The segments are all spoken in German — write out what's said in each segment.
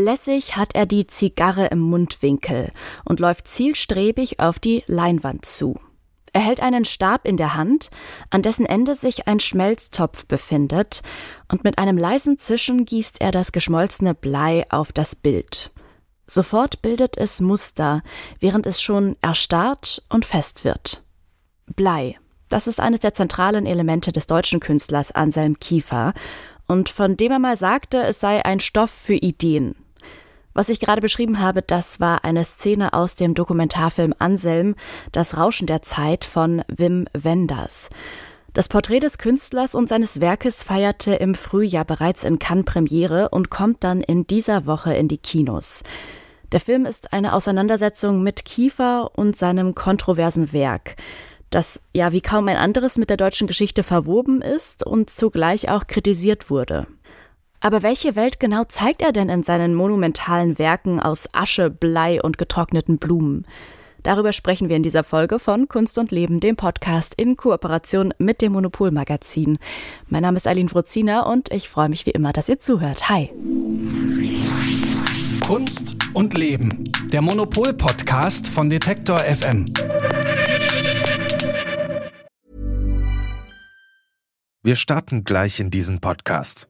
Lässig hat er die Zigarre im Mundwinkel und läuft zielstrebig auf die Leinwand zu. Er hält einen Stab in der Hand, an dessen Ende sich ein Schmelztopf befindet, und mit einem leisen Zischen gießt er das geschmolzene Blei auf das Bild. Sofort bildet es Muster, während es schon erstarrt und fest wird. Blei, das ist eines der zentralen Elemente des deutschen Künstlers Anselm Kiefer, und von dem er mal sagte, es sei ein Stoff für Ideen. Was ich gerade beschrieben habe, das war eine Szene aus dem Dokumentarfilm Anselm, Das Rauschen der Zeit von Wim Wenders. Das Porträt des Künstlers und seines Werkes feierte im Frühjahr bereits in Cannes Premiere und kommt dann in dieser Woche in die Kinos. Der Film ist eine Auseinandersetzung mit Kiefer und seinem kontroversen Werk, das ja wie kaum ein anderes mit der deutschen Geschichte verwoben ist und zugleich auch kritisiert wurde. Aber welche Welt genau zeigt er denn in seinen monumentalen Werken aus Asche, Blei und getrockneten Blumen? Darüber sprechen wir in dieser Folge von Kunst und Leben, dem Podcast in Kooperation mit dem Monopolmagazin. Mein Name ist Aline Wrozina und ich freue mich wie immer, dass ihr zuhört. Hi. Kunst und Leben, der Monopol-Podcast von Detektor FM. Wir starten gleich in diesen Podcast.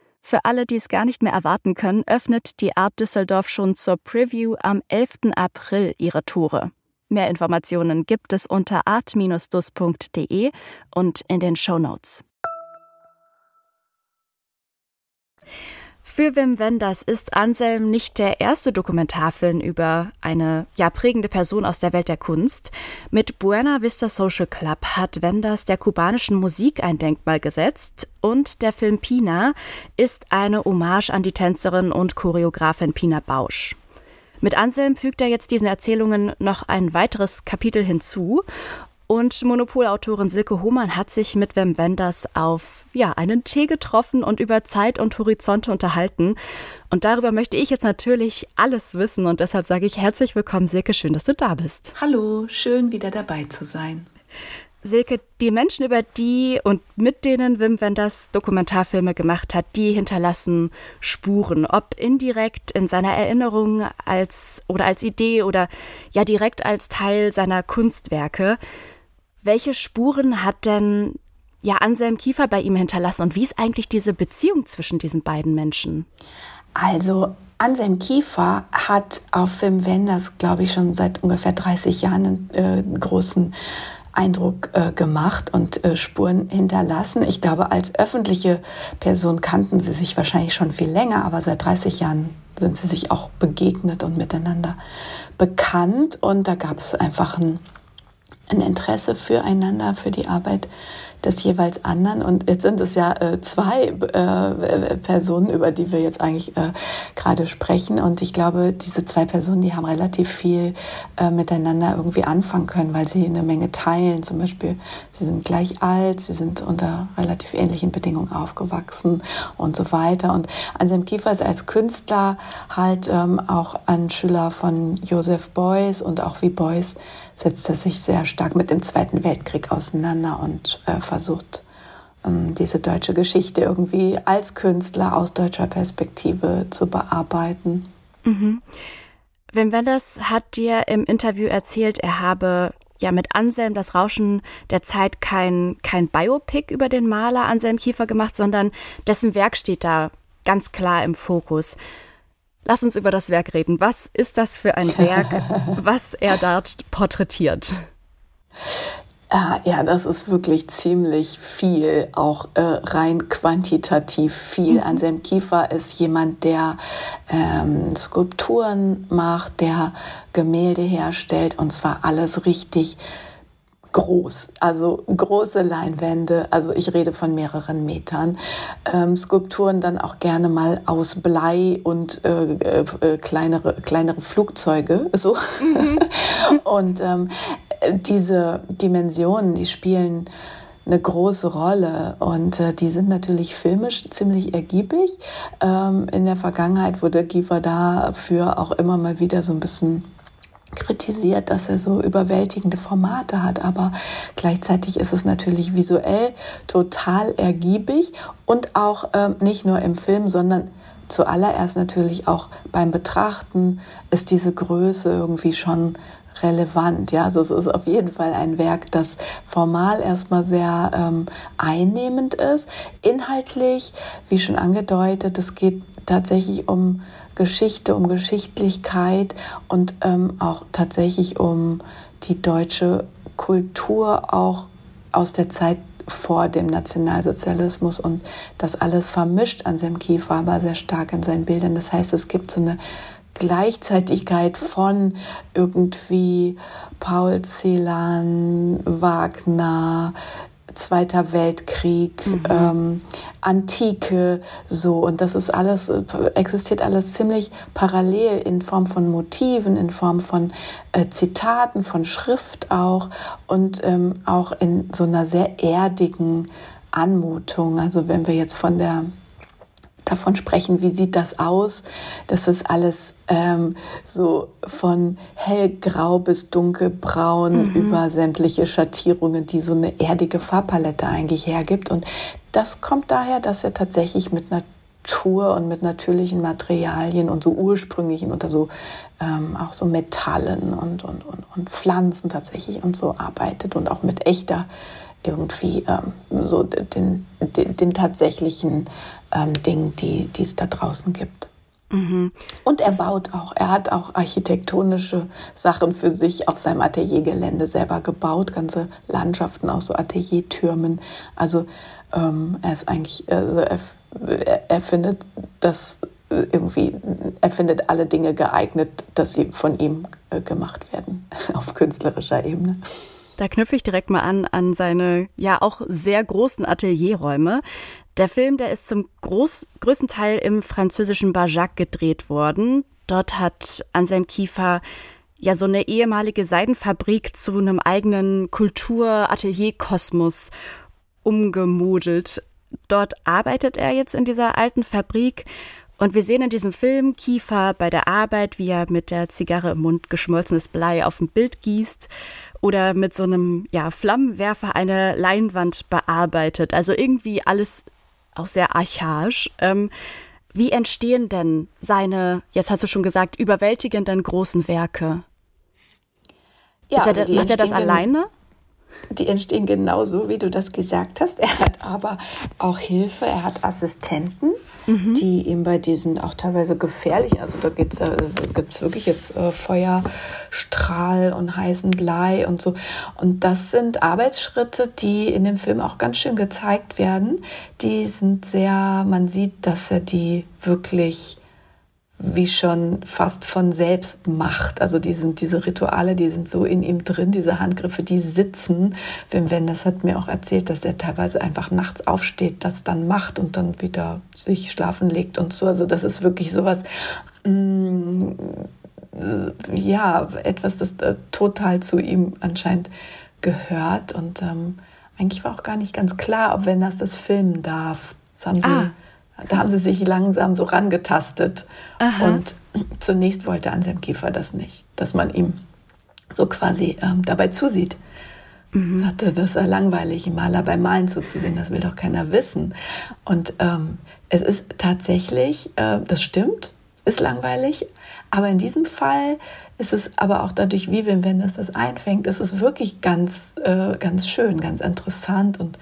Für alle, die es gar nicht mehr erwarten können, öffnet die Art Düsseldorf schon zur Preview am 11. April ihre Tore. Mehr Informationen gibt es unter art-dus.de und in den Show Notes. Für Wim Wenders ist Anselm nicht der erste Dokumentarfilm über eine ja prägende Person aus der Welt der Kunst. Mit Buena Vista Social Club hat Wenders der kubanischen Musik ein Denkmal gesetzt und der Film Pina ist eine Hommage an die Tänzerin und Choreografin Pina Bausch. Mit Anselm fügt er jetzt diesen Erzählungen noch ein weiteres Kapitel hinzu und Monopolautorin Silke Hohmann hat sich mit Wim Wenders auf ja, einen Tee getroffen und über Zeit und Horizonte unterhalten. Und darüber möchte ich jetzt natürlich alles wissen und deshalb sage ich herzlich willkommen, Silke, schön, dass du da bist. Hallo, schön wieder dabei zu sein. Silke, die Menschen, über die und mit denen Wim Wenders Dokumentarfilme gemacht hat, die hinterlassen Spuren, ob indirekt in seiner Erinnerung als oder als Idee oder ja direkt als Teil seiner Kunstwerke. Welche Spuren hat denn ja Anselm Kiefer bei ihm hinterlassen und wie ist eigentlich diese Beziehung zwischen diesen beiden Menschen? Also Anselm Kiefer hat auf Wim Wenders, glaube ich, schon seit ungefähr 30 Jahren einen äh, großen Eindruck äh, gemacht und äh, Spuren hinterlassen. Ich glaube, als öffentliche Person kannten sie sich wahrscheinlich schon viel länger, aber seit 30 Jahren sind sie sich auch begegnet und miteinander bekannt. Und da gab es einfach ein ein Interesse füreinander, für die Arbeit des jeweils anderen. Und jetzt sind es ja äh, zwei äh, Personen, über die wir jetzt eigentlich äh, gerade sprechen. Und ich glaube, diese zwei Personen, die haben relativ viel äh, miteinander irgendwie anfangen können, weil sie eine Menge teilen. Zum Beispiel, sie sind gleich alt, sie sind unter relativ ähnlichen Bedingungen aufgewachsen und so weiter. Und Anselm Kiefer ist als Künstler halt ähm, auch ein Schüler von Joseph Beuys und auch wie Beuys setzt er sich sehr stark mit dem Zweiten Weltkrieg auseinander und äh, versucht, ähm, diese deutsche Geschichte irgendwie als Künstler aus deutscher Perspektive zu bearbeiten. Mhm. Wim Wenders hat dir im Interview erzählt, er habe ja mit Anselm das Rauschen der Zeit kein, kein Biopic über den Maler Anselm Kiefer gemacht, sondern dessen Werk steht da ganz klar im Fokus. Lass uns über das Werk reden. Was ist das für ein Werk, was er dort porträtiert? Ah, ja, das ist wirklich ziemlich viel, auch äh, rein quantitativ viel. Mhm. Anselm Kiefer ist jemand, der ähm, Skulpturen macht, der Gemälde herstellt und zwar alles richtig groß, also große Leinwände, also ich rede von mehreren Metern, ähm, Skulpturen dann auch gerne mal aus Blei und äh, äh, kleinere, kleinere Flugzeuge, so. Mhm. und ähm, diese Dimensionen, die spielen eine große Rolle und äh, die sind natürlich filmisch ziemlich ergiebig. Ähm, in der Vergangenheit wurde Giefer dafür auch immer mal wieder so ein bisschen kritisiert, dass er so überwältigende Formate hat, aber gleichzeitig ist es natürlich visuell total ergiebig und auch ähm, nicht nur im Film, sondern zuallererst natürlich auch beim Betrachten ist diese Größe irgendwie schon relevant. Ja, also es ist auf jeden Fall ein Werk, das formal erstmal sehr ähm, einnehmend ist. Inhaltlich, wie schon angedeutet, es geht tatsächlich um Geschichte, um Geschichtlichkeit und ähm, auch tatsächlich um die deutsche Kultur auch aus der Zeit vor dem Nationalsozialismus und das alles vermischt an seinem Kiefer, aber sehr stark in seinen Bildern. Das heißt, es gibt so eine Gleichzeitigkeit von irgendwie Paul Celan, Wagner, Zweiter Weltkrieg, mhm. ähm, Antike, so. Und das ist alles, existiert alles ziemlich parallel in Form von Motiven, in Form von äh, Zitaten, von Schrift auch und ähm, auch in so einer sehr erdigen Anmutung. Also wenn wir jetzt von der davon sprechen, wie sieht das aus. Das ist alles ähm, so von hellgrau bis dunkelbraun mhm. über sämtliche Schattierungen, die so eine erdige Farbpalette eigentlich hergibt. Und das kommt daher, dass er tatsächlich mit Natur und mit natürlichen Materialien und so ursprünglichen oder so ähm, auch so Metallen und, und, und, und Pflanzen tatsächlich und so arbeitet und auch mit echter irgendwie ähm, so den, den, den tatsächlichen ähm, Dingen, die, die es da draußen gibt. Mhm. Und er baut auch, er hat auch architektonische Sachen für sich auf seinem Ateliergelände selber gebaut, ganze Landschaften aus so Ateliertürmen. Also ähm, er ist eigentlich, also er, er findet das irgendwie, er findet alle Dinge geeignet, dass sie von ihm äh, gemacht werden auf künstlerischer Ebene. Da knüpfe ich direkt mal an an seine ja auch sehr großen Atelierräume. Der Film, der ist zum groß, größten Teil im französischen Bajac gedreht worden. Dort hat Anselm Kiefer ja so eine ehemalige Seidenfabrik zu einem eigenen Kultur-Atelier-Kosmos umgemodelt. Dort arbeitet er jetzt in dieser alten Fabrik und wir sehen in diesem Film Kiefer bei der Arbeit, wie er mit der Zigarre im Mund geschmolzenes Blei auf ein Bild gießt oder mit so einem ja, Flammenwerfer eine Leinwand bearbeitet. Also irgendwie alles auch sehr archaisch. Ähm, wie entstehen denn seine, jetzt hast du schon gesagt, überwältigenden großen Werke? Ja, er, also macht er das alleine? Die entstehen genauso, wie du das gesagt hast. Er hat aber auch Hilfe, er hat Assistenten, mhm. die ihm bei diesen auch teilweise gefährlich, also da äh, gibt es wirklich jetzt äh, Feuerstrahl und heißen Blei und so. Und das sind Arbeitsschritte, die in dem Film auch ganz schön gezeigt werden. Die sind sehr, man sieht, dass er die wirklich wie schon fast von selbst macht. Also die sind, diese Rituale, die sind so in ihm drin, diese Handgriffe, die sitzen. Wim Wenders hat mir auch erzählt, dass er teilweise einfach nachts aufsteht, das dann macht und dann wieder sich schlafen legt und so. Also das ist wirklich sowas, mm, ja, etwas, das äh, total zu ihm anscheinend gehört. Und ähm, eigentlich war auch gar nicht ganz klar, ob Wenders das filmen darf. Das haben sie ah da haben sie sich langsam so rangetastet. Aha. Und zunächst wollte Anselm Kiefer das nicht, dass man ihm so quasi ähm, dabei zusieht. Mhm. Sagte, das ist langweilig, Maler beim Malen zuzusehen, das will doch keiner wissen. Und ähm, es ist tatsächlich, äh, das stimmt, ist langweilig, aber in diesem Fall ist es aber auch dadurch, wie Wim Wenders das einfängt, ist es wirklich ganz, äh, ganz schön, ganz interessant und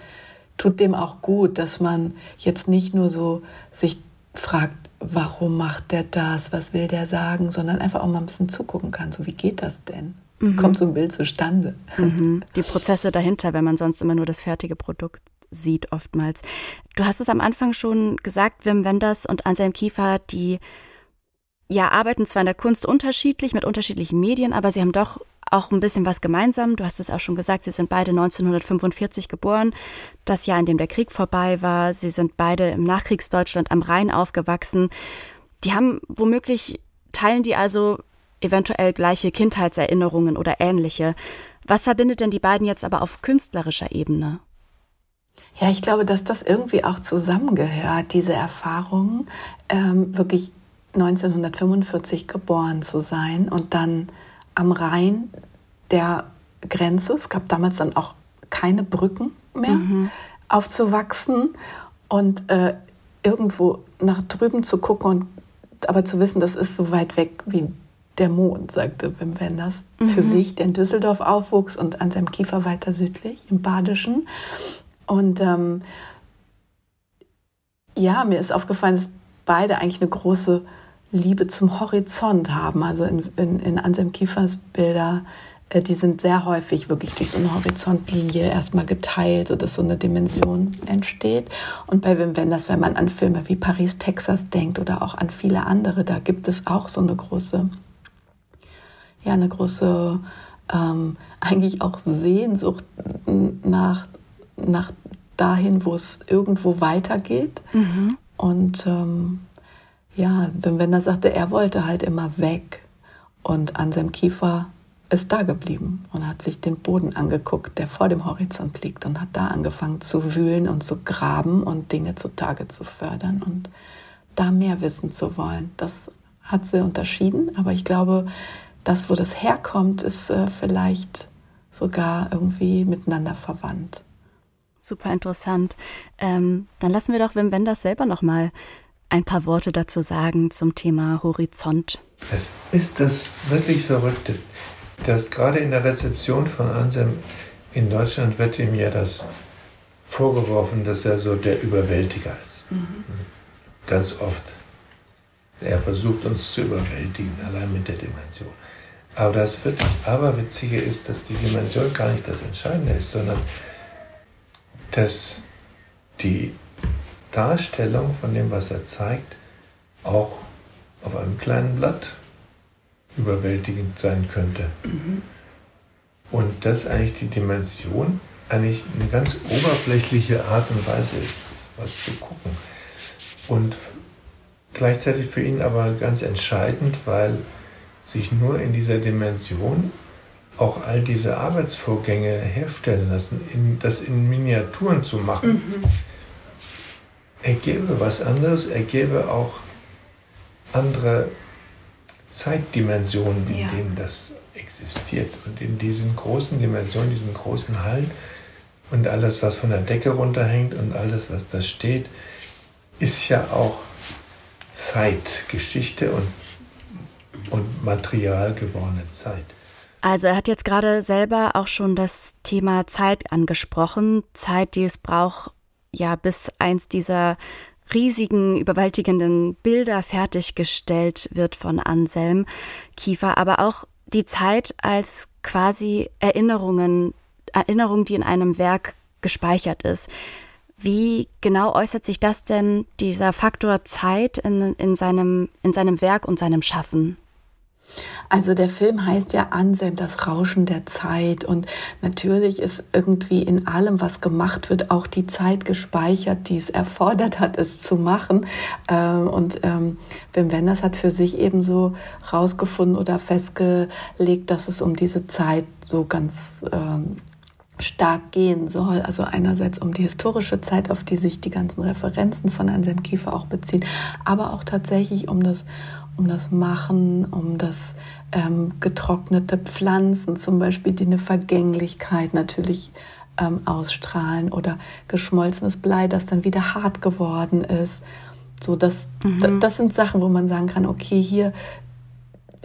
tut dem auch gut, dass man jetzt nicht nur so sich fragt, warum macht der das, was will der sagen, sondern einfach auch mal ein bisschen zugucken kann, so wie geht das denn? Wie mhm. kommt so ein Bild zustande? Mhm. Die Prozesse dahinter, wenn man sonst immer nur das fertige Produkt sieht oftmals. Du hast es am Anfang schon gesagt, Wim Wenders und Anselm Kiefer, die ja arbeiten zwar in der Kunst unterschiedlich mit unterschiedlichen Medien, aber sie haben doch auch ein bisschen was gemeinsam. Du hast es auch schon gesagt, sie sind beide 1945 geboren, das Jahr, in dem der Krieg vorbei war. Sie sind beide im Nachkriegsdeutschland am Rhein aufgewachsen. Die haben womöglich, teilen die also eventuell gleiche Kindheitserinnerungen oder ähnliche. Was verbindet denn die beiden jetzt aber auf künstlerischer Ebene? Ja, ich glaube, dass das irgendwie auch zusammengehört, diese Erfahrung, ähm, wirklich 1945 geboren zu sein und dann am Rhein der Grenze, es gab damals dann auch keine Brücken mehr, mhm. aufzuwachsen und äh, irgendwo nach drüben zu gucken und aber zu wissen, das ist so weit weg wie der Mond, sagte Wim Wenders mhm. für sich, der in Düsseldorf aufwuchs und an seinem Kiefer weiter südlich im Badischen. Und ähm, ja, mir ist aufgefallen, dass beide eigentlich eine große Liebe zum Horizont haben. Also in, in, in Anselm Kiefers Bilder, äh, die sind sehr häufig wirklich durch so eine Horizontlinie erstmal geteilt, sodass so eine Dimension entsteht. Und bei Wim Wenders, wenn man an Filme wie Paris, Texas denkt oder auch an viele andere, da gibt es auch so eine große, ja, eine große, ähm, eigentlich auch Sehnsucht nach, nach dahin, wo es irgendwo weitergeht. Mhm. Und ähm, ja, wenn er sagte, er wollte halt immer weg und an seinem Kiefer ist da geblieben und hat sich den Boden angeguckt, der vor dem Horizont liegt und hat da angefangen zu wühlen und zu graben und Dinge zutage zu fördern und da mehr wissen zu wollen. Das hat sie unterschieden, aber ich glaube, das, wo das herkommt, ist äh, vielleicht sogar irgendwie miteinander verwandt. Super interessant. Ähm, dann lassen wir doch Wim Wenders selber noch mal ein paar Worte dazu sagen zum Thema Horizont. Es ist das wirklich Verrückte, dass gerade in der Rezeption von Anselm in Deutschland wird ihm ja das vorgeworfen, dass er so der Überwältiger ist. Mhm. Ganz oft. Er versucht uns zu überwältigen, allein mit der Dimension. Aber das wirklich Aberwitzige ist, dass die Dimension gar nicht das Entscheidende ist, sondern dass die Darstellung von dem, was er zeigt, auch auf einem kleinen Blatt überwältigend sein könnte. Mhm. Und dass eigentlich die Dimension eigentlich eine ganz oberflächliche Art und Weise ist, was zu gucken. Und gleichzeitig für ihn aber ganz entscheidend, weil sich nur in dieser Dimension auch all diese Arbeitsvorgänge herstellen lassen, in, das in Miniaturen zu machen. Mhm er gäbe was anderes, er gäbe auch andere Zeitdimensionen, in ja. denen das existiert. Und in diesen großen Dimensionen, diesen großen Hallen und alles, was von der Decke runterhängt und alles, was da steht, ist ja auch Zeitgeschichte und, und Material gewordene Zeit. Also er hat jetzt gerade selber auch schon das Thema Zeit angesprochen, Zeit, die es braucht, ja, bis eins dieser riesigen, überwältigenden Bilder fertiggestellt wird von Anselm Kiefer, aber auch die Zeit als quasi Erinnerungen, Erinnerung, die in einem Werk gespeichert ist. Wie genau äußert sich das denn, dieser Faktor Zeit in, in, seinem, in seinem Werk und seinem Schaffen? Also der Film heißt ja Anselm, das Rauschen der Zeit. Und natürlich ist irgendwie in allem, was gemacht wird, auch die Zeit gespeichert, die es erfordert hat, es zu machen. Ähm, und ähm, Wim Wenders hat für sich eben so rausgefunden oder festgelegt, dass es um diese Zeit so ganz ähm, stark gehen soll. Also einerseits um die historische Zeit, auf die sich die ganzen Referenzen von Anselm Kiefer auch beziehen, aber auch tatsächlich um das um das Machen, um das ähm, getrocknete Pflanzen zum Beispiel, die eine Vergänglichkeit natürlich ähm, ausstrahlen oder geschmolzenes Blei, das dann wieder hart geworden ist. So, das, mhm. das sind Sachen, wo man sagen kann, okay, hier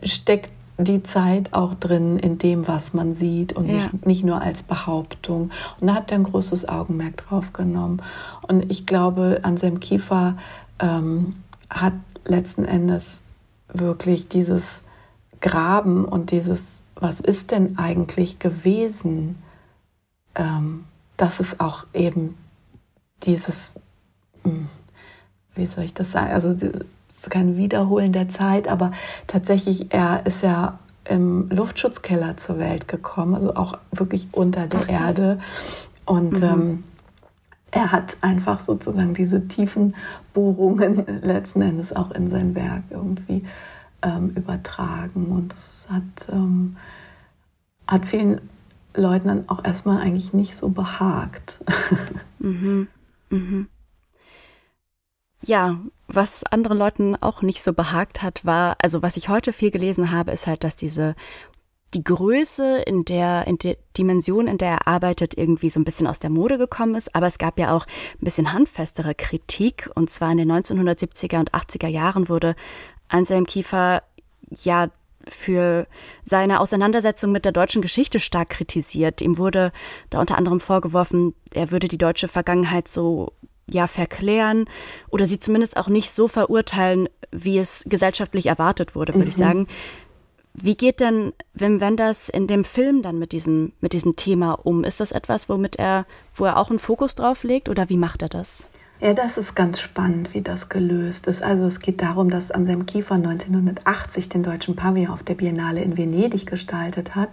steckt die Zeit auch drin in dem, was man sieht und ja. nicht, nicht nur als Behauptung. Und da hat er ein großes Augenmerk drauf genommen. Und ich glaube, Anselm Kiefer ähm, hat letzten Endes wirklich dieses Graben und dieses, was ist denn eigentlich gewesen, ähm, dass es auch eben dieses, hm, wie soll ich das sagen, also es ist kein Wiederholen der Zeit, aber tatsächlich, er ist ja im Luftschutzkeller zur Welt gekommen, also auch wirklich unter der Ach, Erde. Und mhm. ähm, er hat einfach sozusagen diese tiefen Bohrungen letzten Endes auch in sein Werk irgendwie ähm, übertragen. Und das hat, ähm, hat vielen Leuten dann auch erstmal eigentlich nicht so behagt. Mhm. Mhm. Ja, was anderen Leuten auch nicht so behagt hat, war, also was ich heute viel gelesen habe, ist halt, dass diese die Größe in der, in der Dimension, in der er arbeitet, irgendwie so ein bisschen aus der Mode gekommen ist. Aber es gab ja auch ein bisschen handfestere Kritik. Und zwar in den 1970er und 80er Jahren wurde Anselm Kiefer ja für seine Auseinandersetzung mit der deutschen Geschichte stark kritisiert. Ihm wurde da unter anderem vorgeworfen, er würde die deutsche Vergangenheit so ja verklären oder sie zumindest auch nicht so verurteilen, wie es gesellschaftlich erwartet wurde, würde mhm. ich sagen. Wie geht denn Wim Wenders in dem Film dann mit diesem, mit diesem Thema um? Ist das etwas, womit er, wo er auch einen Fokus drauf legt oder wie macht er das? Ja, das ist ganz spannend, wie das gelöst ist. Also es geht darum, dass Anselm Kiefer 1980 den deutschen Pavillon auf der Biennale in Venedig gestaltet hat.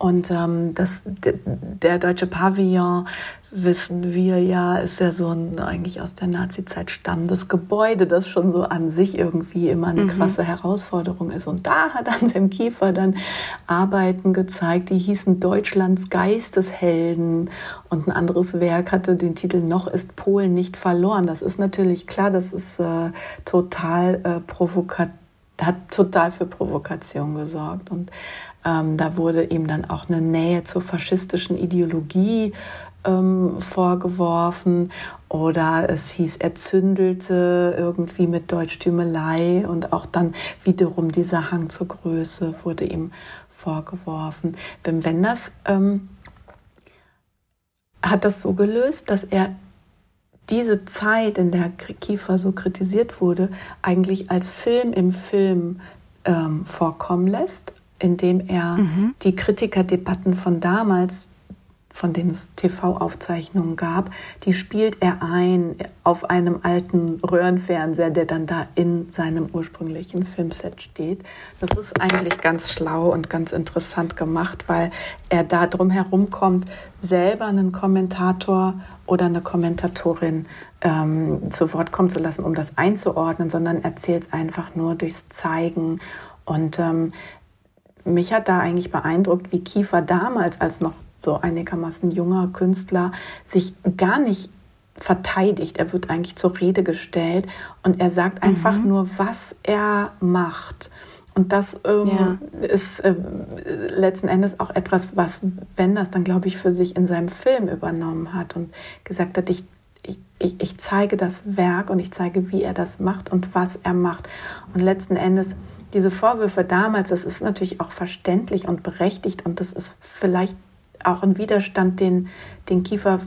Und ähm, das, der deutsche Pavillon wissen wir ja, ist ja so ein eigentlich aus der Nazi-Zeit stammendes Gebäude, das schon so an sich irgendwie immer eine mhm. krasse Herausforderung ist. Und da hat Anselm Kiefer dann Arbeiten gezeigt, die hießen Deutschlands Geisteshelden. Und ein anderes Werk hatte den Titel Noch ist Polen nicht verloren. Das ist natürlich klar, das ist äh, total äh, provokativ, hat total für Provokation gesorgt. Und ähm, da wurde ihm dann auch eine Nähe zur faschistischen Ideologie ähm, vorgeworfen. Oder es hieß, er zündelte irgendwie mit Deutschtümelei. Und auch dann wiederum dieser Hang zur Größe wurde ihm vorgeworfen. Wim Wenders ähm, hat das so gelöst, dass er diese Zeit, in der Kiefer so kritisiert wurde, eigentlich als Film im Film ähm, vorkommen lässt, indem er mhm. die Kritikerdebatten von damals von denen es TV-Aufzeichnungen gab, die spielt er ein auf einem alten Röhrenfernseher, der dann da in seinem ursprünglichen Filmset steht. Das ist eigentlich ganz schlau und ganz interessant gemacht, weil er da drum herum kommt, selber einen Kommentator oder eine Kommentatorin ähm, zu Wort kommen zu lassen, um das einzuordnen, sondern erzählt es einfach nur durchs Zeigen. Und ähm, mich hat da eigentlich beeindruckt, wie Kiefer damals, als noch so einigermaßen junger Künstler sich gar nicht verteidigt. Er wird eigentlich zur Rede gestellt und er sagt einfach mhm. nur, was er macht. Und das ähm, ja. ist äh, letzten Endes auch etwas, was Wenders dann, glaube ich, für sich in seinem Film übernommen hat und gesagt hat, ich, ich, ich zeige das Werk und ich zeige, wie er das macht und was er macht. Und letzten Endes diese Vorwürfe damals, das ist natürlich auch verständlich und berechtigt und das ist vielleicht auch ein Widerstand, den, den Kiefer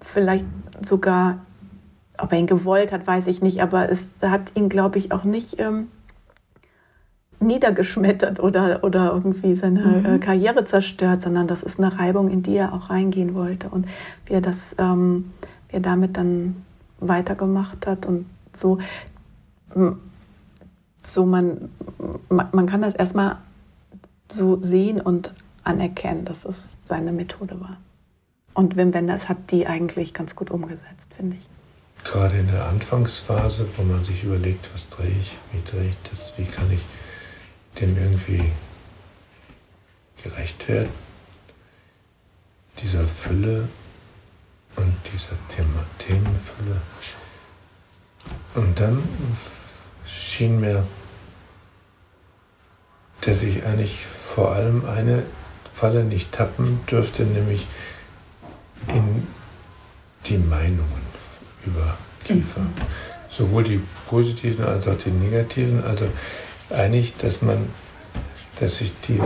vielleicht sogar, ob er ihn gewollt hat, weiß ich nicht, aber es hat ihn, glaube ich, auch nicht ähm, niedergeschmettert oder, oder irgendwie seine mhm. äh, Karriere zerstört, sondern das ist eine Reibung, in die er auch reingehen wollte und wie er das, ähm, wie er damit dann weitergemacht hat und so, so man, man kann das erstmal so sehen und anerkennen, dass es seine Methode war. Und Wim Wenders hat die eigentlich ganz gut umgesetzt, finde ich. Gerade in der Anfangsphase, wo man sich überlegt, was drehe ich, wie drehe ich das, wie kann ich dem irgendwie gerecht werden, dieser Fülle und dieser Thema, Themenfülle. Und dann schien mir, dass ich eigentlich vor allem eine Falle nicht tappen dürfte, nämlich in die Meinungen über Kiefer. Mhm. Sowohl die positiven als auch die negativen. Also eigentlich, dass man, dass sich die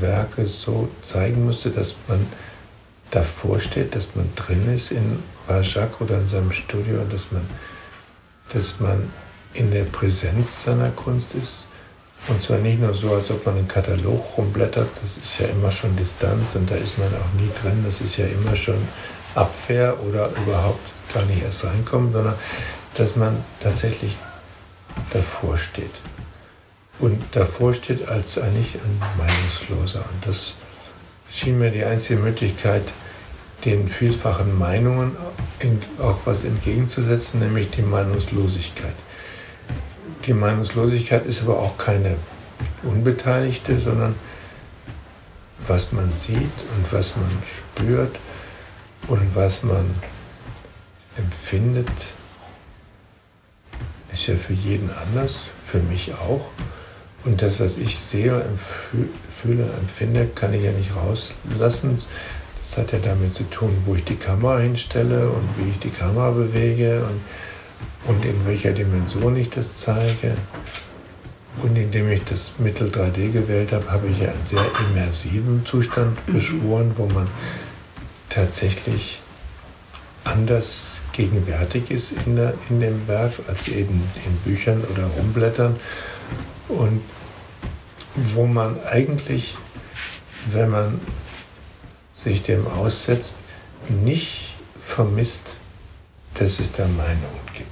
Werke so zeigen musste, dass man davor steht, dass man drin ist in Rajak oder in seinem Studio, dass man, dass man in der Präsenz seiner Kunst ist. Und zwar nicht nur so, als ob man einen Katalog rumblättert, das ist ja immer schon Distanz und da ist man auch nie drin, das ist ja immer schon Abwehr oder überhaupt gar nicht erst reinkommen, sondern dass man tatsächlich davor steht. Und davor steht als eigentlich ein Meinungsloser. Und das schien mir die einzige Möglichkeit, den vielfachen Meinungen auch was entgegenzusetzen, nämlich die Meinungslosigkeit. Die Meinungslosigkeit ist aber auch keine unbeteiligte, sondern was man sieht und was man spürt und was man empfindet, ist ja für jeden anders, für mich auch. Und das, was ich sehe, fühle, empfinde, kann ich ja nicht rauslassen. Das hat ja damit zu tun, wo ich die Kamera hinstelle und wie ich die Kamera bewege und, und in welcher Dimension ich das zeige. Und indem ich das Mittel 3D gewählt habe, habe ich ja einen sehr immersiven Zustand mhm. beschworen, wo man tatsächlich anders gegenwärtig ist in, der, in dem Werk als eben in Büchern oder Rumblättern. Und wo man eigentlich, wenn man sich dem aussetzt, nicht vermisst, dass es da Meinungen gibt.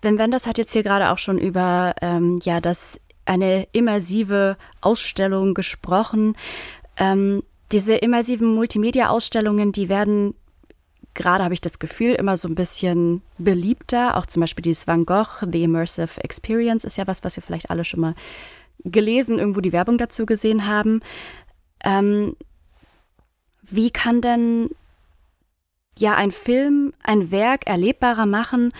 Ben Wenders hat jetzt hier gerade auch schon über ähm, ja, das, eine immersive Ausstellung gesprochen. Ähm, diese immersiven Multimedia-Ausstellungen, die werden gerade, habe ich das Gefühl, immer so ein bisschen beliebter. Auch zum Beispiel dieses Van Gogh, The Immersive Experience ist ja was, was wir vielleicht alle schon mal gelesen, irgendwo die Werbung dazu gesehen haben. Ähm, wie kann denn ja ein Film, ein Werk erlebbarer machen,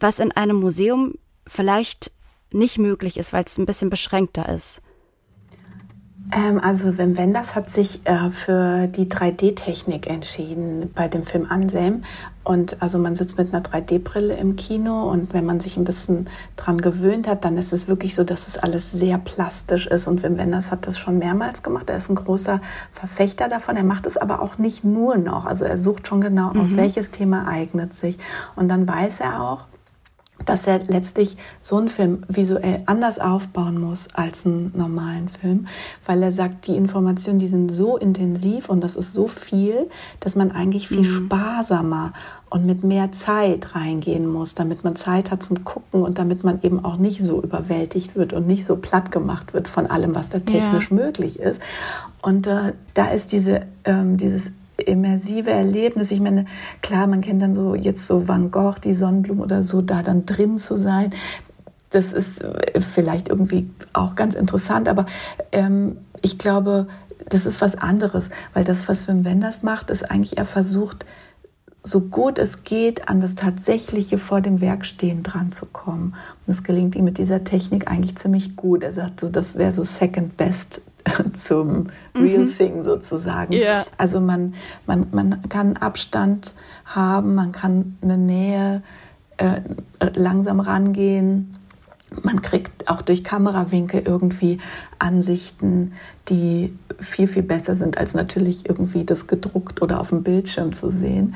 was in einem Museum vielleicht nicht möglich ist, weil es ein bisschen beschränkter ist? Ähm, also Wim Wenders hat sich äh, für die 3D-Technik entschieden bei dem Film Anselm. Und also man sitzt mit einer 3D-Brille im Kino und wenn man sich ein bisschen dran gewöhnt hat, dann ist es wirklich so, dass es alles sehr plastisch ist. Und Wim Wenders hat das schon mehrmals gemacht. Er ist ein großer Verfechter davon. Er macht es aber auch nicht nur noch. Also er sucht schon genau mhm. aus, welches Thema eignet sich. Und dann weiß er auch, dass er letztlich so einen Film visuell anders aufbauen muss als einen normalen Film, weil er sagt, die Informationen, die sind so intensiv und das ist so viel, dass man eigentlich viel mhm. sparsamer und mit mehr Zeit reingehen muss, damit man Zeit hat zum Gucken und damit man eben auch nicht so überwältigt wird und nicht so platt gemacht wird von allem, was da technisch ja. möglich ist. Und äh, da ist diese, ähm, dieses immersive Erlebnis. Ich meine, klar, man kennt dann so jetzt so Van Gogh, die Sonnenblume oder so, da dann drin zu sein. Das ist äh, vielleicht irgendwie auch ganz interessant, aber ähm, ich glaube, das ist was anderes, weil das, was Wim Wenders macht, ist eigentlich, er versucht, so gut es geht, an das Tatsächliche vor dem Werk stehen dran zu kommen. Und das gelingt ihm mit dieser Technik eigentlich ziemlich gut. Er sagt so, das wäre so second best zum Real mhm. Thing sozusagen. Yeah. Also man, man, man kann Abstand haben, man kann eine Nähe äh, langsam rangehen. Man kriegt auch durch Kamerawinkel irgendwie Ansichten, die viel, viel besser sind, als natürlich irgendwie das gedruckt oder auf dem Bildschirm zu sehen.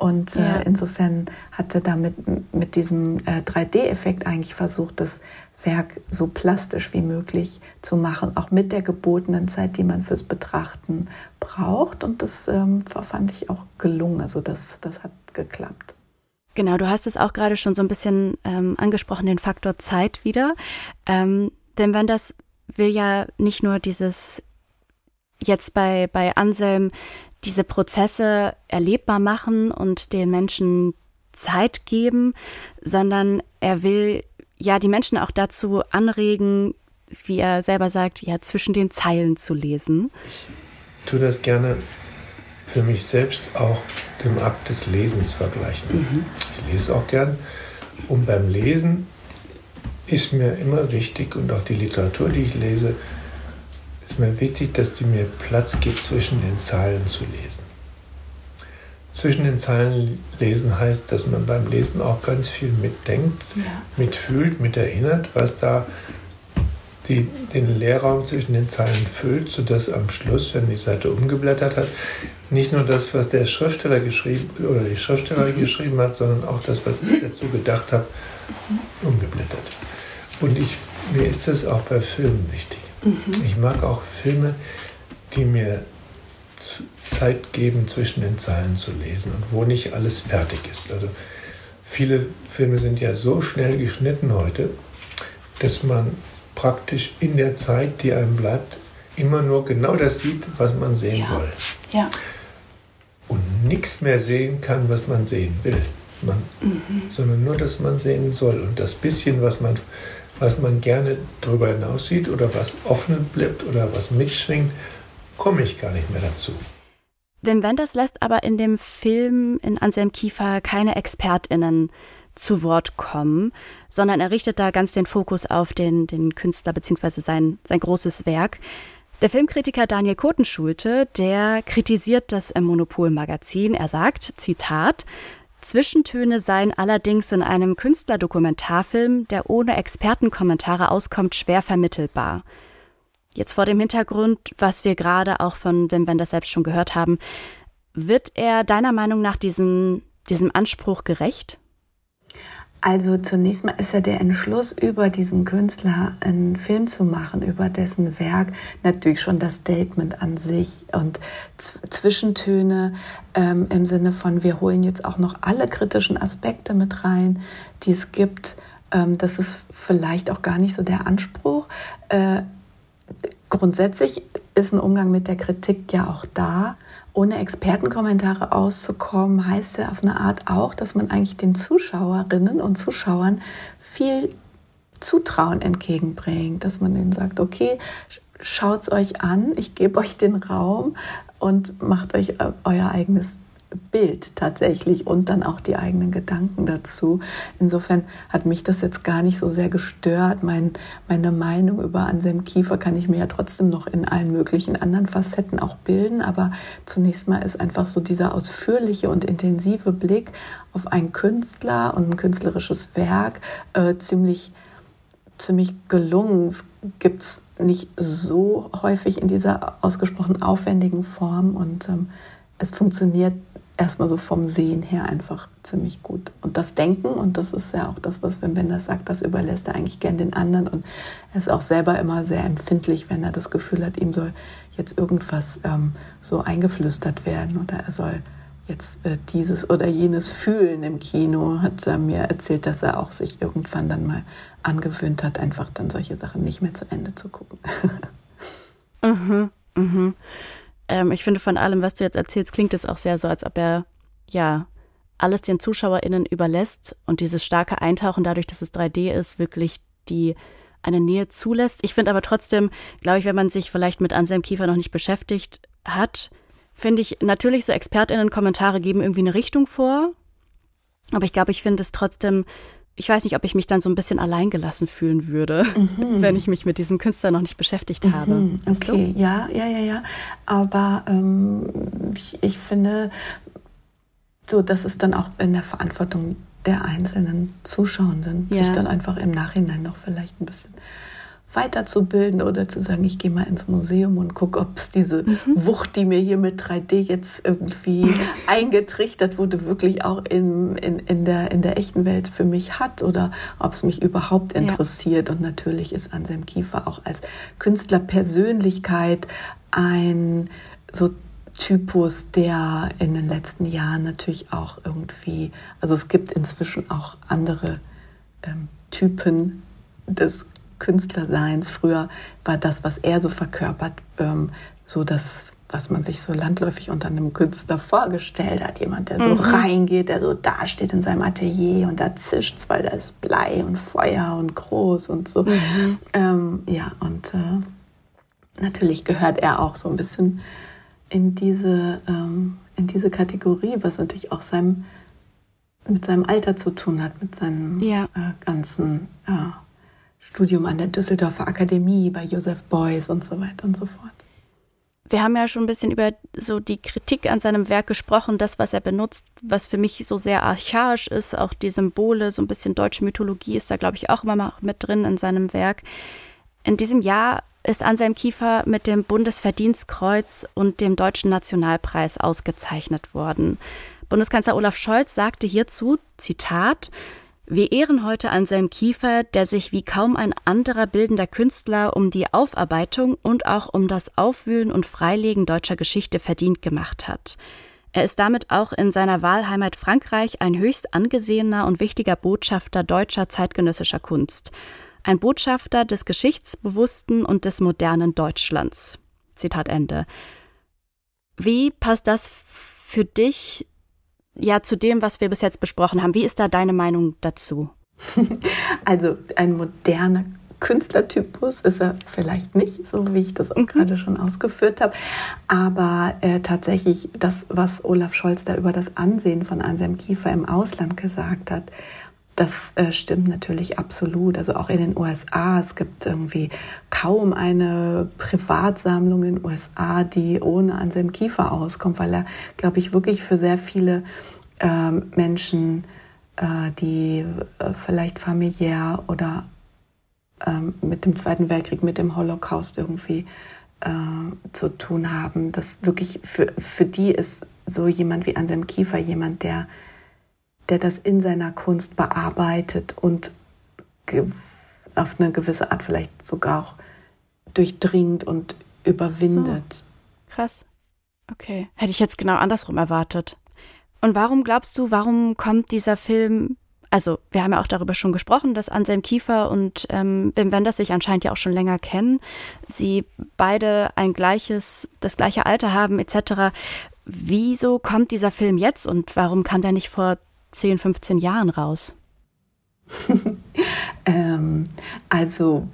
Und äh, ja. äh, insofern hat er damit mit diesem äh, 3D-Effekt eigentlich versucht, das Werk so plastisch wie möglich zu machen, auch mit der gebotenen Zeit, die man fürs Betrachten braucht. Und das ähm, fand ich auch gelungen. Also das, das hat geklappt. Genau, du hast es auch gerade schon so ein bisschen ähm, angesprochen, den Faktor Zeit wieder. Ähm, denn wenn das will ja nicht nur dieses jetzt bei, bei Anselm diese Prozesse erlebbar machen und den Menschen Zeit geben, sondern er will ja die Menschen auch dazu anregen, wie er selber sagt, ja zwischen den Zeilen zu lesen. Ich tue das gerne für mich selbst auch dem Akt des Lesens vergleichen. Mhm. Ich lese auch gern und beim Lesen ist mir immer wichtig und auch die Literatur, die ich lese, ist mir wichtig, dass die mir Platz gibt, zwischen den Zeilen zu lesen zwischen den Zeilen lesen heißt, dass man beim Lesen auch ganz viel mitdenkt, ja. mitfühlt, mit erinnert, was da die den Leerraum zwischen den Zeilen füllt, sodass am Schluss, wenn die Seite umgeblättert hat, nicht nur das, was der Schriftsteller geschrieben oder die Schriftstellerin mhm. geschrieben hat, sondern auch das, was ich dazu gedacht habe, umgeblättert. Und ich, mir ist das auch bei Filmen wichtig. Mhm. Ich mag auch Filme, die mir Zeit geben, zwischen den Zeilen zu lesen und wo nicht alles fertig ist. Also viele Filme sind ja so schnell geschnitten heute, dass man praktisch in der Zeit, die einem bleibt, immer nur genau das sieht, was man sehen ja. soll. Ja. Und nichts mehr sehen kann, was man sehen will. Man, mhm. Sondern nur, dass man sehen soll. Und das bisschen, was man, was man gerne darüber hinaus sieht oder was offen bleibt oder was mitschwingt, komme ich gar nicht mehr dazu. Wim Wenders lässt aber in dem Film in Anselm Kiefer keine ExpertInnen zu Wort kommen, sondern er richtet da ganz den Fokus auf den, den Künstler bzw. Sein, sein großes Werk. Der Filmkritiker Daniel Kotenschulte, der kritisiert das Monopol-Magazin. Er sagt, Zitat, Zwischentöne seien allerdings in einem Künstlerdokumentarfilm, der ohne Expertenkommentare auskommt, schwer vermittelbar. Jetzt vor dem Hintergrund, was wir gerade auch von Wim Wenders selbst schon gehört haben, wird er deiner Meinung nach diesem, diesem Anspruch gerecht? Also zunächst mal ist ja der Entschluss, über diesen Künstler einen Film zu machen, über dessen Werk natürlich schon das Statement an sich und Zwischentöne ähm, im Sinne von, wir holen jetzt auch noch alle kritischen Aspekte mit rein, die es gibt. Ähm, das ist vielleicht auch gar nicht so der Anspruch. Äh, grundsätzlich ist ein Umgang mit der Kritik ja auch da ohne Expertenkommentare auszukommen, heißt ja auf eine Art auch, dass man eigentlich den Zuschauerinnen und Zuschauern viel Zutrauen entgegenbringt, dass man ihnen sagt, okay, schaut es euch an, ich gebe euch den Raum und macht euch euer eigenes Bild tatsächlich und dann auch die eigenen Gedanken dazu. Insofern hat mich das jetzt gar nicht so sehr gestört. Mein, meine Meinung über Anselm Kiefer kann ich mir ja trotzdem noch in allen möglichen anderen Facetten auch bilden. Aber zunächst mal ist einfach so dieser ausführliche und intensive Blick auf einen Künstler und ein künstlerisches Werk äh, ziemlich, ziemlich gelungen. Es gibt es nicht so häufig in dieser ausgesprochen aufwendigen Form und ähm, es funktioniert erstmal so vom Sehen her einfach ziemlich gut. Und das Denken, und das ist ja auch das, was Wim Wenders sagt, das überlässt er eigentlich gern den anderen. Und er ist auch selber immer sehr empfindlich, wenn er das Gefühl hat, ihm soll jetzt irgendwas ähm, so eingeflüstert werden oder er soll jetzt äh, dieses oder jenes fühlen im Kino, hat er mir erzählt, dass er auch sich irgendwann dann mal angewöhnt hat, einfach dann solche Sachen nicht mehr zu Ende zu gucken. mhm, mhm ähm, ich finde, von allem, was du jetzt erzählst, klingt es auch sehr so, als ob er, ja, alles den ZuschauerInnen überlässt und dieses starke Eintauchen dadurch, dass es 3D ist, wirklich die eine Nähe zulässt. Ich finde aber trotzdem, glaube ich, wenn man sich vielleicht mit Anselm Kiefer noch nicht beschäftigt hat, finde ich natürlich so ExpertInnen-Kommentare geben irgendwie eine Richtung vor. Aber ich glaube, ich finde es trotzdem ich weiß nicht, ob ich mich dann so ein bisschen alleingelassen fühlen würde, mhm. wenn ich mich mit diesem Künstler noch nicht beschäftigt mhm. habe. Okay, du? ja, ja, ja, ja. Aber ähm, ich, ich, finde, so, das ist dann auch in der Verantwortung der einzelnen Zuschauenden, ja. sich dann einfach im Nachhinein noch vielleicht ein bisschen weiterzubilden oder zu sagen, ich gehe mal ins Museum und gucke, ob es diese mhm. Wucht, die mir hier mit 3D jetzt irgendwie eingetrichtert wurde, wirklich auch in, in, in, der, in der echten Welt für mich hat oder ob es mich überhaupt interessiert. Ja. Und natürlich ist Anselm Kiefer auch als Künstlerpersönlichkeit ein so Typus, der in den letzten Jahren natürlich auch irgendwie, also es gibt inzwischen auch andere ähm, Typen des Künstlerseins. Früher war das, was er so verkörpert, ähm, so das, was man sich so landläufig unter einem Künstler vorgestellt hat. Jemand, der so mhm. reingeht, der so dasteht in seinem Atelier und da zischt weil da ist Blei und Feuer und groß und so. Mhm. Ähm, ja, und äh, natürlich gehört er auch so ein bisschen in diese, ähm, in diese Kategorie, was natürlich auch seinem, mit seinem Alter zu tun hat, mit seinem ja. äh, ganzen äh, Studium an der Düsseldorfer Akademie bei Joseph Beuys und so weiter und so fort. Wir haben ja schon ein bisschen über so die Kritik an seinem Werk gesprochen, das, was er benutzt, was für mich so sehr archaisch ist, auch die Symbole, so ein bisschen deutsche Mythologie ist da, glaube ich, auch immer mit drin in seinem Werk. In diesem Jahr ist Anselm Kiefer mit dem Bundesverdienstkreuz und dem Deutschen Nationalpreis ausgezeichnet worden. Bundeskanzler Olaf Scholz sagte hierzu, Zitat, wir ehren heute Anselm Kiefer, der sich wie kaum ein anderer bildender Künstler um die Aufarbeitung und auch um das Aufwühlen und Freilegen deutscher Geschichte verdient gemacht hat. Er ist damit auch in seiner Wahlheimat Frankreich ein höchst angesehener und wichtiger Botschafter deutscher zeitgenössischer Kunst ein Botschafter des geschichtsbewussten und des modernen Deutschlands. Zitat Ende. Wie passt das für dich ja zu dem, was wir bis jetzt besprochen haben? Wie ist da deine Meinung dazu? Also ein moderner Künstlertypus ist er vielleicht nicht, so wie ich das auch mhm. gerade schon ausgeführt habe. Aber äh, tatsächlich das, was Olaf Scholz da über das Ansehen von Anselm Kiefer im Ausland gesagt hat, das äh, stimmt natürlich absolut. Also auch in den USA. Es gibt irgendwie kaum eine Privatsammlung in den USA, die ohne Anselm Kiefer auskommt, weil er, glaube ich, wirklich für sehr viele äh, Menschen, äh, die äh, vielleicht familiär oder ähm, mit dem Zweiten Weltkrieg, mit dem Holocaust irgendwie äh, zu tun haben, dass wirklich für, für die ist so jemand wie Anselm Kiefer jemand, der der das in seiner Kunst bearbeitet und auf eine gewisse Art vielleicht sogar auch durchdringt und überwindet. So. Krass. Okay. Hätte ich jetzt genau andersrum erwartet. Und warum glaubst du, warum kommt dieser Film also wir haben ja auch darüber schon gesprochen, dass Anselm Kiefer und ähm, Wim Wenders sich anscheinend ja auch schon länger kennen. Sie beide ein gleiches, das gleiche Alter haben etc. Wieso kommt dieser Film jetzt und warum kam der nicht vor 10, 15 Jahren raus? ähm, also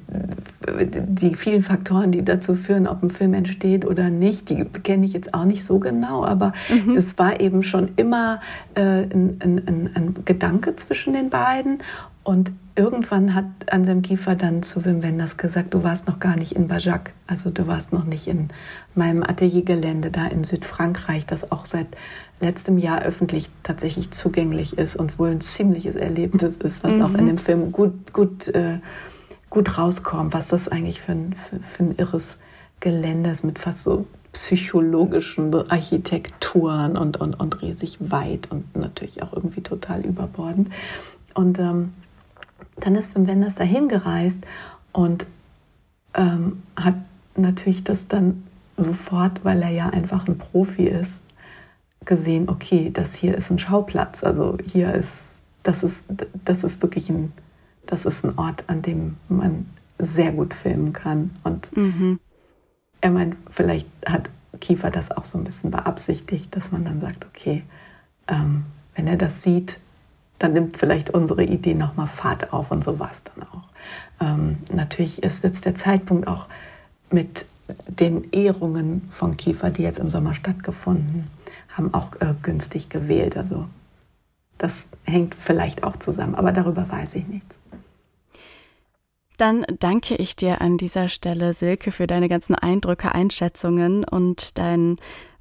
die vielen Faktoren, die dazu führen, ob ein Film entsteht oder nicht, die kenne ich jetzt auch nicht so genau, aber mhm. es war eben schon immer äh, ein, ein, ein, Gedanke zwischen den beiden und irgendwann hat Anselm Kiefer dann zu Wim Wenders gesagt, du warst noch gar nicht in Bajac, also du warst noch nicht in meinem Ateliergelände da in Südfrankreich, das auch seit letztem Jahr öffentlich tatsächlich zugänglich ist und wohl ein ziemliches Erlebnis ist, was mhm. auch in mhm. dem Film gut, gut, äh, gut rauskommt, was das eigentlich für ein, für, für ein irres Gelände ist mit fast so psychologischen Architekturen und, und, und riesig weit und natürlich auch irgendwie total überbordend. Und ähm, dann ist Wim Wenders dahin gereist und ähm, hat natürlich das dann sofort, weil er ja einfach ein Profi ist, gesehen, okay, das hier ist ein Schauplatz. Also hier ist, das ist, das ist wirklich ein, das ist ein Ort, an dem man sehr gut filmen kann. Und mhm. er meint, vielleicht hat Kiefer das auch so ein bisschen beabsichtigt, dass man dann sagt, okay, ähm, wenn er das sieht, dann nimmt vielleicht unsere Idee nochmal Fahrt auf und so war es dann auch. Ähm, natürlich ist jetzt der Zeitpunkt auch mit den Ehrungen von Kiefer, die jetzt im Sommer stattgefunden haben auch äh, günstig gewählt. Also das hängt vielleicht auch zusammen, aber darüber weiß ich nichts. Dann danke ich dir an dieser Stelle, Silke, für deine ganzen Eindrücke, Einschätzungen und dein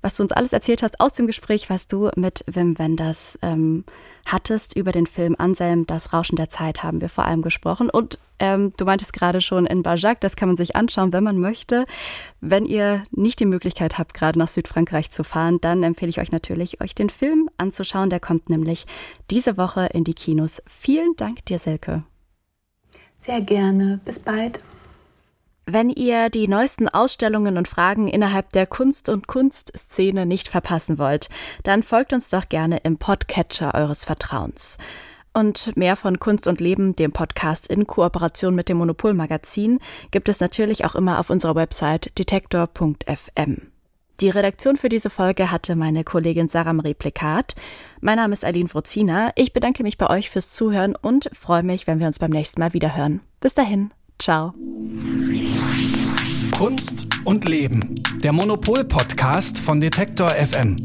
was du uns alles erzählt hast aus dem Gespräch, was du mit Wim Wenders ähm, hattest über den Film Anselm, das Rauschen der Zeit haben wir vor allem gesprochen. Und ähm, du meintest gerade schon in Bajac, das kann man sich anschauen, wenn man möchte. Wenn ihr nicht die Möglichkeit habt, gerade nach Südfrankreich zu fahren, dann empfehle ich euch natürlich, euch den Film anzuschauen. Der kommt nämlich diese Woche in die Kinos. Vielen Dank dir, Silke. Sehr gerne. Bis bald. Wenn ihr die neuesten Ausstellungen und Fragen innerhalb der Kunst- und Kunstszene nicht verpassen wollt, dann folgt uns doch gerne im Podcatcher eures Vertrauens. Und mehr von Kunst und Leben, dem Podcast in Kooperation mit dem Monopolmagazin, gibt es natürlich auch immer auf unserer Website detektor.fm. Die Redaktion für diese Folge hatte meine Kollegin Sarah Marie Plikat. Mein Name ist Aline Frozina. Ich bedanke mich bei euch fürs Zuhören und freue mich, wenn wir uns beim nächsten Mal wieder hören. Bis dahin. Ciao. Kunst und Leben. Der Monopol-Podcast von Detektor FM.